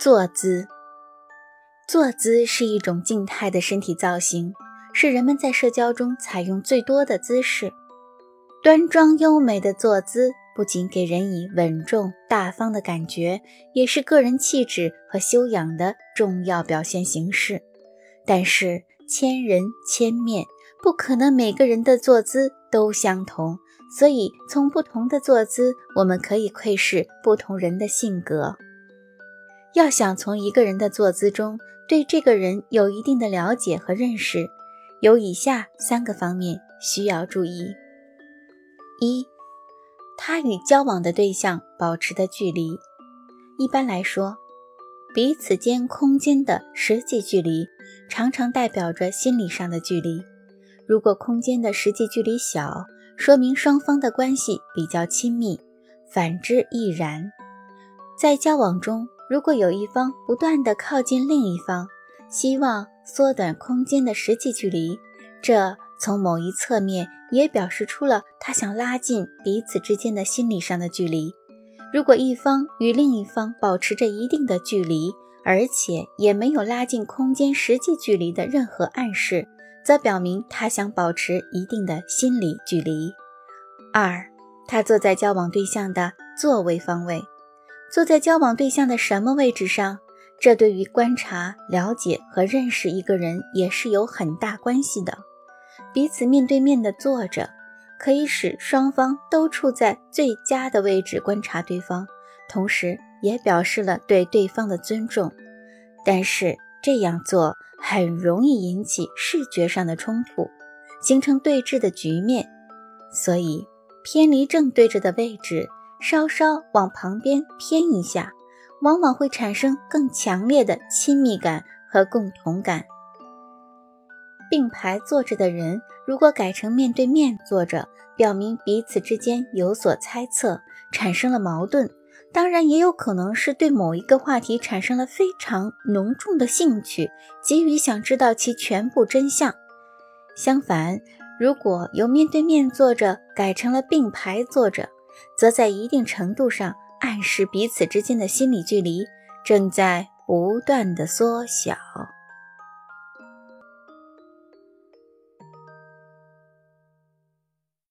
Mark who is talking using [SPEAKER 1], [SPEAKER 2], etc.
[SPEAKER 1] 坐姿，坐姿是一种静态的身体造型，是人们在社交中采用最多的姿势。端庄优美的坐姿不仅给人以稳重大方的感觉，也是个人气质和修养的重要表现形式。但是千人千面，不可能每个人的坐姿都相同，所以从不同的坐姿，我们可以窥视不同人的性格。要想从一个人的坐姿中对这个人有一定的了解和认识，有以下三个方面需要注意：一、他与交往的对象保持的距离。一般来说，彼此间空间的实际距离常常代表着心理上的距离。如果空间的实际距离小，说明双方的关系比较亲密；反之亦然。在交往中，如果有一方不断地靠近另一方，希望缩短空间的实际距离，这从某一侧面也表示出了他想拉近彼此之间的心理上的距离。如果一方与另一方保持着一定的距离，而且也没有拉近空间实际距离的任何暗示，则表明他想保持一定的心理距离。二，他坐在交往对象的座位方位。坐在交往对象的什么位置上，这对于观察、了解和认识一个人也是有很大关系的。彼此面对面的坐着，可以使双方都处在最佳的位置观察对方，同时也表示了对对方的尊重。但是这样做很容易引起视觉上的冲突，形成对峙的局面。所以，偏离正对着的位置。稍稍往旁边偏一下，往往会产生更强烈的亲密感和共同感。并排坐着的人，如果改成面对面坐着，表明彼此之间有所猜测，产生了矛盾。当然，也有可能是对某一个话题产生了非常浓重的兴趣，急于想知道其全部真相。相反，如果由面对面坐着改成了并排坐着，则在一定程度上暗示彼此之间的心理距离正在不断的缩小。